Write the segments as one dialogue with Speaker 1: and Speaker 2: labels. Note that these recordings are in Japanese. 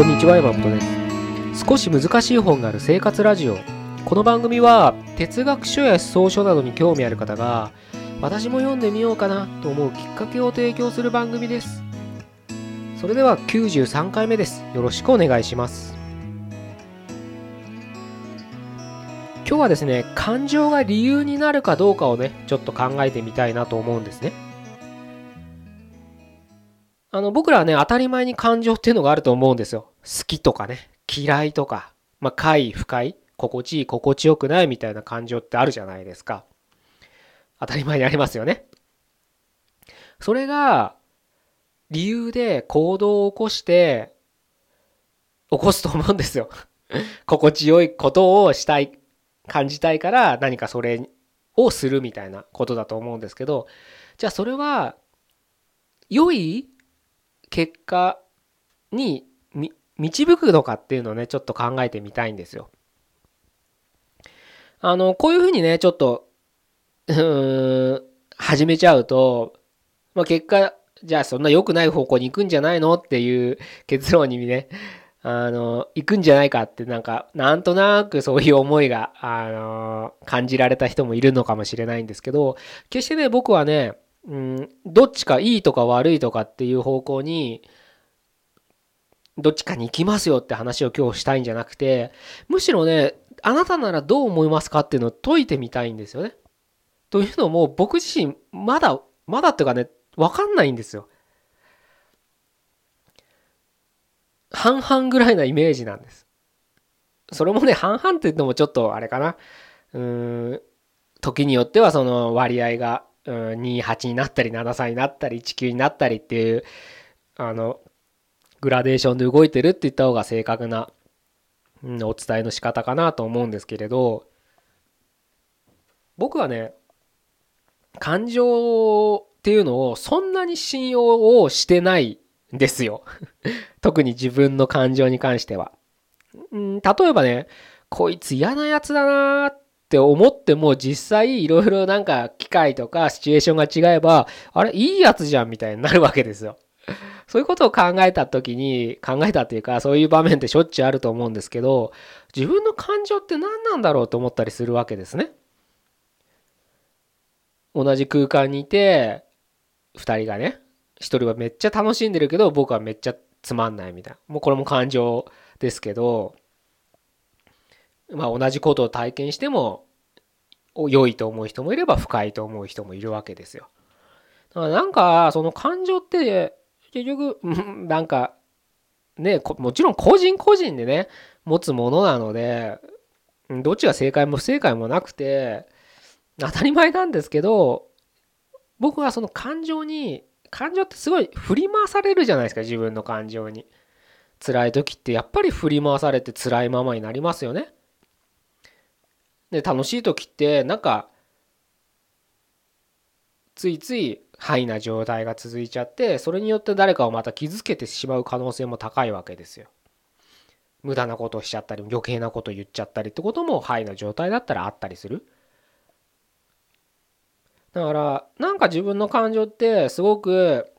Speaker 1: こんにちは山本です。少し難しい本がある生活ラジオ。この番組は哲学書や思想書などに興味ある方が私も読んでみようかなと思うきっかけを提供する番組です。それでは93回目です。よろしくお願いします。今日はですね感情が理由になるかどうかをねちょっと考えてみたいなと思うんですね。あの僕らはね当たり前に感情っていうのがあると思うんですよ。好きとかね嫌いとかまあ快不快心地いい心地よくないみたいな感情ってあるじゃないですか。当たり前にありますよね。それが理由で行動を起こして起こすと思うんですよ。心地よいことをしたい感じたいから何かそれをするみたいなことだと思うんですけどじゃあそれは良い結果に導くのかっていうのをねちょっと考えてみたいんですよ。あのこういうふうにねちょっとうん始めちゃうと、まあ、結果じゃあそんな良くない方向に行くんじゃないのっていう結論にねあの行くんじゃないかってなんかなんとなくそういう思いがあの感じられた人もいるのかもしれないんですけど決してね僕はねうん、どっちかいいとか悪いとかっていう方向にどっちかに行きますよって話を今日したいんじゃなくてむしろねあなたならどう思いますかっていうのを解いてみたいんですよね。というのも僕自身まだまだっていうかね分かんないんですよ。半々ぐらいなイメージなんです。それもね半々って言ってもちょっとあれかな。うーん時によってはその割合が、28になったり73になったり19になったりっていうあのグラデーションで動いてるって言った方が正確な、うん、お伝えの仕方かなと思うんですけれど僕はね感情っていうのをそんなに信用をしてないんですよ 特に自分の感情に関しては。うん、例えばねこいつ嫌なやつだなーって思っても実際いろいろなんか機会とかシチュエーションが違えば、あれいいやつじゃんみたいになるわけですよ。そういうことを考えた時に、考えたっていうか、そういう場面ってしょっちゅうあると思うんですけど、自分の感情って何なんだろうと思ったりするわけですね。同じ空間にいて、2人がね、1人はめっちゃ楽しんでるけど、僕はめっちゃつまんないみたいな。もうこれも感情ですけど、まあ、同じことを体験しても良いと思う人もいれば不快と思う人もいるわけですよ。だからなんかその感情って結局 なんかねもちろん個人個人でね持つものなのでどっちが正解も不正解もなくて当たり前なんですけど僕はその感情に感情ってすごい振り回されるじゃないですか自分の感情に。辛い時ってやっぱり振り回されて辛いままになりますよね。で楽しい時ってなんかついついハイな状態が続いちゃってそれによって誰かをまた傷つけてしまう可能性も高いわけですよ。無駄なことをしちゃったり余計なことを言っちゃったりってこともハイな状態だったらあったりする。だからなんか自分の感情ってすごく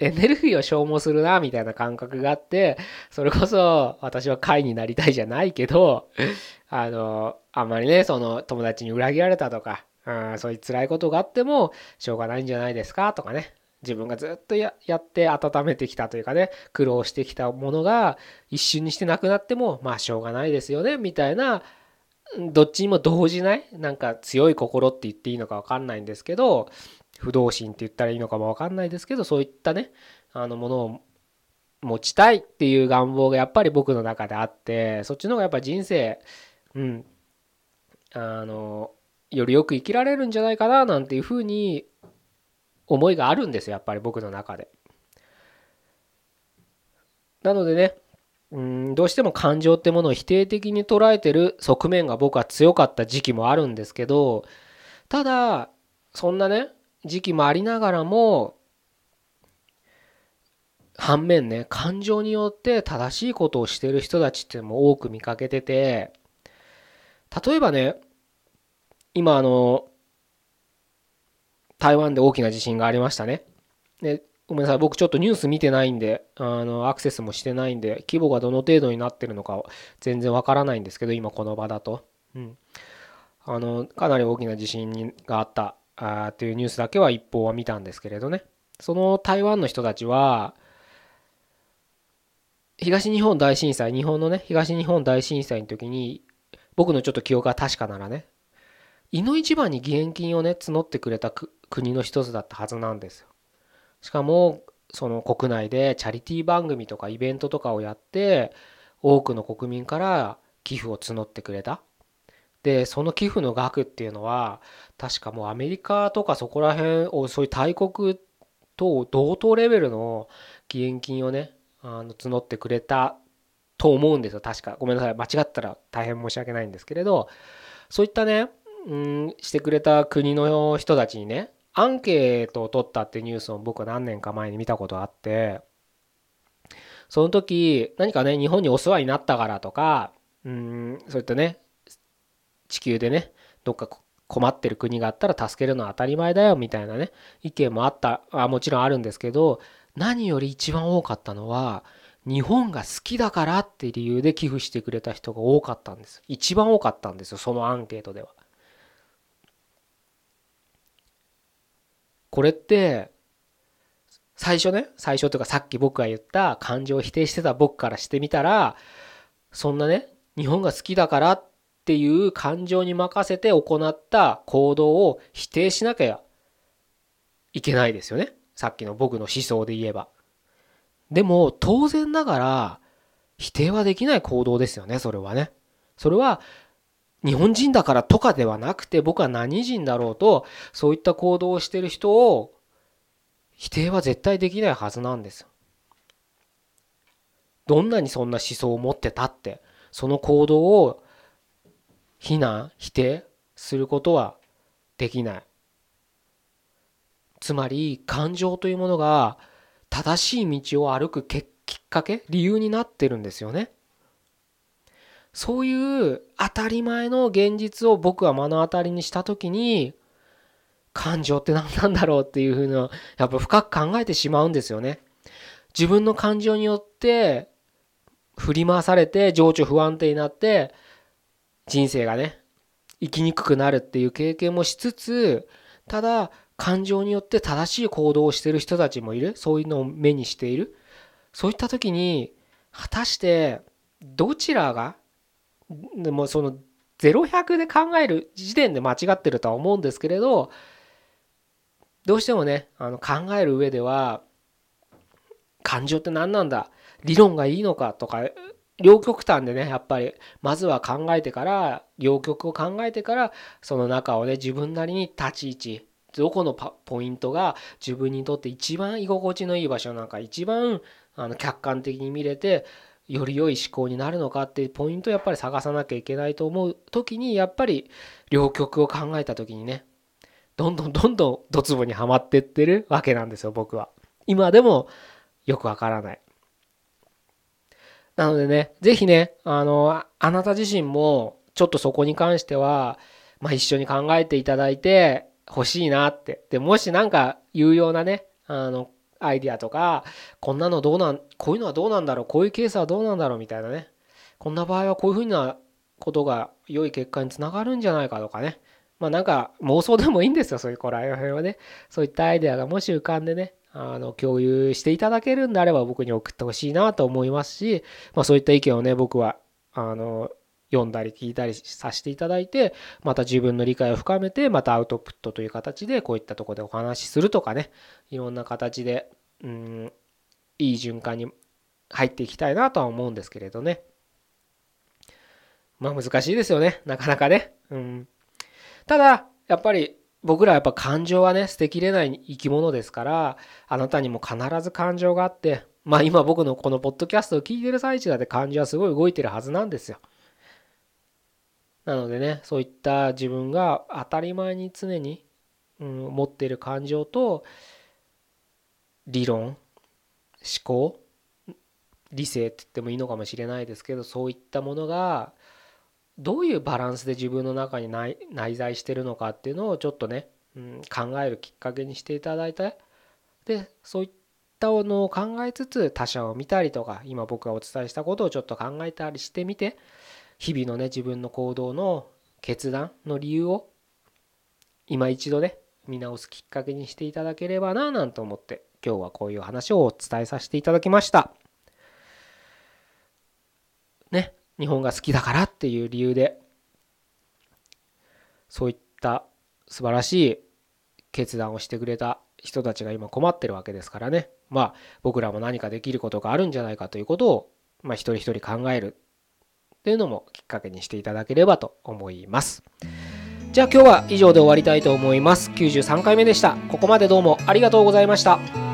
Speaker 1: エネルギーを消耗するなみたいな感覚があってそれこそ私は会になりたいじゃないけどあのあんまりねその友達に裏切られたとか、うん、そういう辛いことがあってもしょうがないんじゃないですかとかね。自分がずっとやって温めてきたというかね苦労してきたものが一瞬にしてなくなってもまあしょうがないですよねみたいなどっちにも動じないなんか強い心って言っていいのか分かんないんですけど不動心って言ったらいいのかも分かんないですけどそういったねあのものを持ちたいっていう願望がやっぱり僕の中であってそっちの方がやっぱ人生うんあのよりよく生きられるんじゃないかななんていうふうに思いがあるんですやっぱり僕の中で。なのでねうんどうしても感情ってものを否定的に捉えてる側面が僕は強かった時期もあるんですけどただそんなね時期もありながらも反面ね感情によって正しいことをしてる人たちっていうのも多く見かけてて例えばね今あの台湾で大きな地震がありましたね。でごめんなさい、僕ちょっとニュース見てないんで、あの、アクセスもしてないんで、規模がどの程度になってるのか全然わからないんですけど、今この場だと。うん。あの、かなり大きな地震があったあっていうニュースだけは一報は見たんですけれどね。その台湾の人たちは、東日本大震災、日本のね、東日本大震災の時に、僕のちょっと記憶が確かならね、いの一番に義援金をね、募ってくれた国の一つだったはずなんですよ。しかもその国内でチャリティー番組とかイベントとかをやって多くの国民から寄付を募ってくれた。でその寄付の額っていうのは確かもうアメリカとかそこら辺をそういう大国と同等レベルの義援金をねあの募ってくれたと思うんですよ確かごめんなさい間違ったら大変申し訳ないんですけれどそういったねうんしてくれた国の人たちにねアンケートを取ったってニュースを僕は何年か前に見たことあって、その時、何かね、日本にお世話になったからとか、うん、そういったね、地球でね、どっか困ってる国があったら助けるのは当たり前だよみたいなね、意見もあったあ、もちろんあるんですけど、何より一番多かったのは、日本が好きだからって理由で寄付してくれた人が多かったんです。一番多かったんですよ、そのアンケートでは。これって最初ね最初というかさっき僕が言った感情を否定してた僕からしてみたらそんなね日本が好きだからっていう感情に任せて行った行動を否定しなきゃいけないですよね。さっきの僕の思想で言えば。でも当然ながら否定はできない行動ですよねそれはね。それは日本人だからとかではなくて僕は何人だろうとそういった行動をしてる人を否定は絶対できないはずなんです。どんなにそんな思想を持ってたってその行動を非難否定することはできない。つまり感情というものが正しい道を歩くきっかけ理由になってるんですよね。そういう当たり前の現実を僕は目の当たりにした時に感情って何なんだろうっていうふうなやっぱ深く考えてしまうんですよね。自分の感情によって振り回されて情緒不安定になって人生がね生きにくくなるっていう経験もしつつただ感情によって正しい行動をしてる人たちもいるそういうのを目にしているそういった時に果たしてどちらがでもその0100で考える時点で間違ってるとは思うんですけれどどうしてもねあの考える上では感情って何なんだ理論がいいのかとか両極端でねやっぱりまずは考えてから両極を考えてからその中をね自分なりに立ち位置どこのポイントが自分にとって一番居心地のいい場所なんか一番あの客観的に見れてより良い思考になるのかっていうポイントをやっぱり探さなきゃいけないと思う時にやっぱり両極を考えた時にねどんどんどんどんドツボにはまってってるわけなんですよ僕は。今でもよくわからない。なのでね是非ねあのあなた自身もちょっとそこに関しては、まあ、一緒に考えていただいてほしいなって。でもし何か有用なねあのアイディアとか、こんなのどうなん、こういうのはどうなんだろう、こういうケースはどうなんだろうみたいなね。こんな場合はこういうふうなことが良い結果につながるんじゃないかとかね。まあなんか妄想でもいいんですよ、そういうこら辺はね。そういったアイデアがもし浮かんでね、あの共有していただけるんであれば僕に送ってほしいなと思いますし、まあそういった意見をね、僕は、あの、読んだり聞いたりさせていただいてまた自分の理解を深めてまたアウトプットという形でこういったとこでお話しするとかね。いろんな形でうんいい循環に入っていきたいなとは思うんですけれどね。まあ難しいですよね。なかなかね。うん。ただやっぱり僕らはやっぱ感情はね捨てきれない生き物ですからあなたにも必ず感情があってまあ今僕のこのポッドキャストを聞いてる最中だって感情はすごい動いてるはずなんですよ。なのでねそういった自分が当たり前に常に、うん、持っている感情と理論思考理性って言ってもいいのかもしれないですけどそういったものがどういうバランスで自分の中に内在してるのかっていうのをちょっとね、うん、考えるきっかけにしていただいてでそういっったのを考えつつ他者を見たりとか今僕がお伝えしたことをちょっと考えたりしてみて日々のね自分の行動の決断の理由を今一度ね見直すきっかけにしていただければななんて思って今日はこういう話をお伝えさせていただきました。ね日本が好きだからっていう理由でそういった素晴らしい決断をしてくれた人たちが今困ってるわけですからね。まあ僕らも何かできることがあるんじゃないかということを、まあ、一人一人考える。というのもきっかけにしていただければと思います。じゃあ今日は以上で終わりたいと思います。93回目でした。ここまでどうもありがとうございました。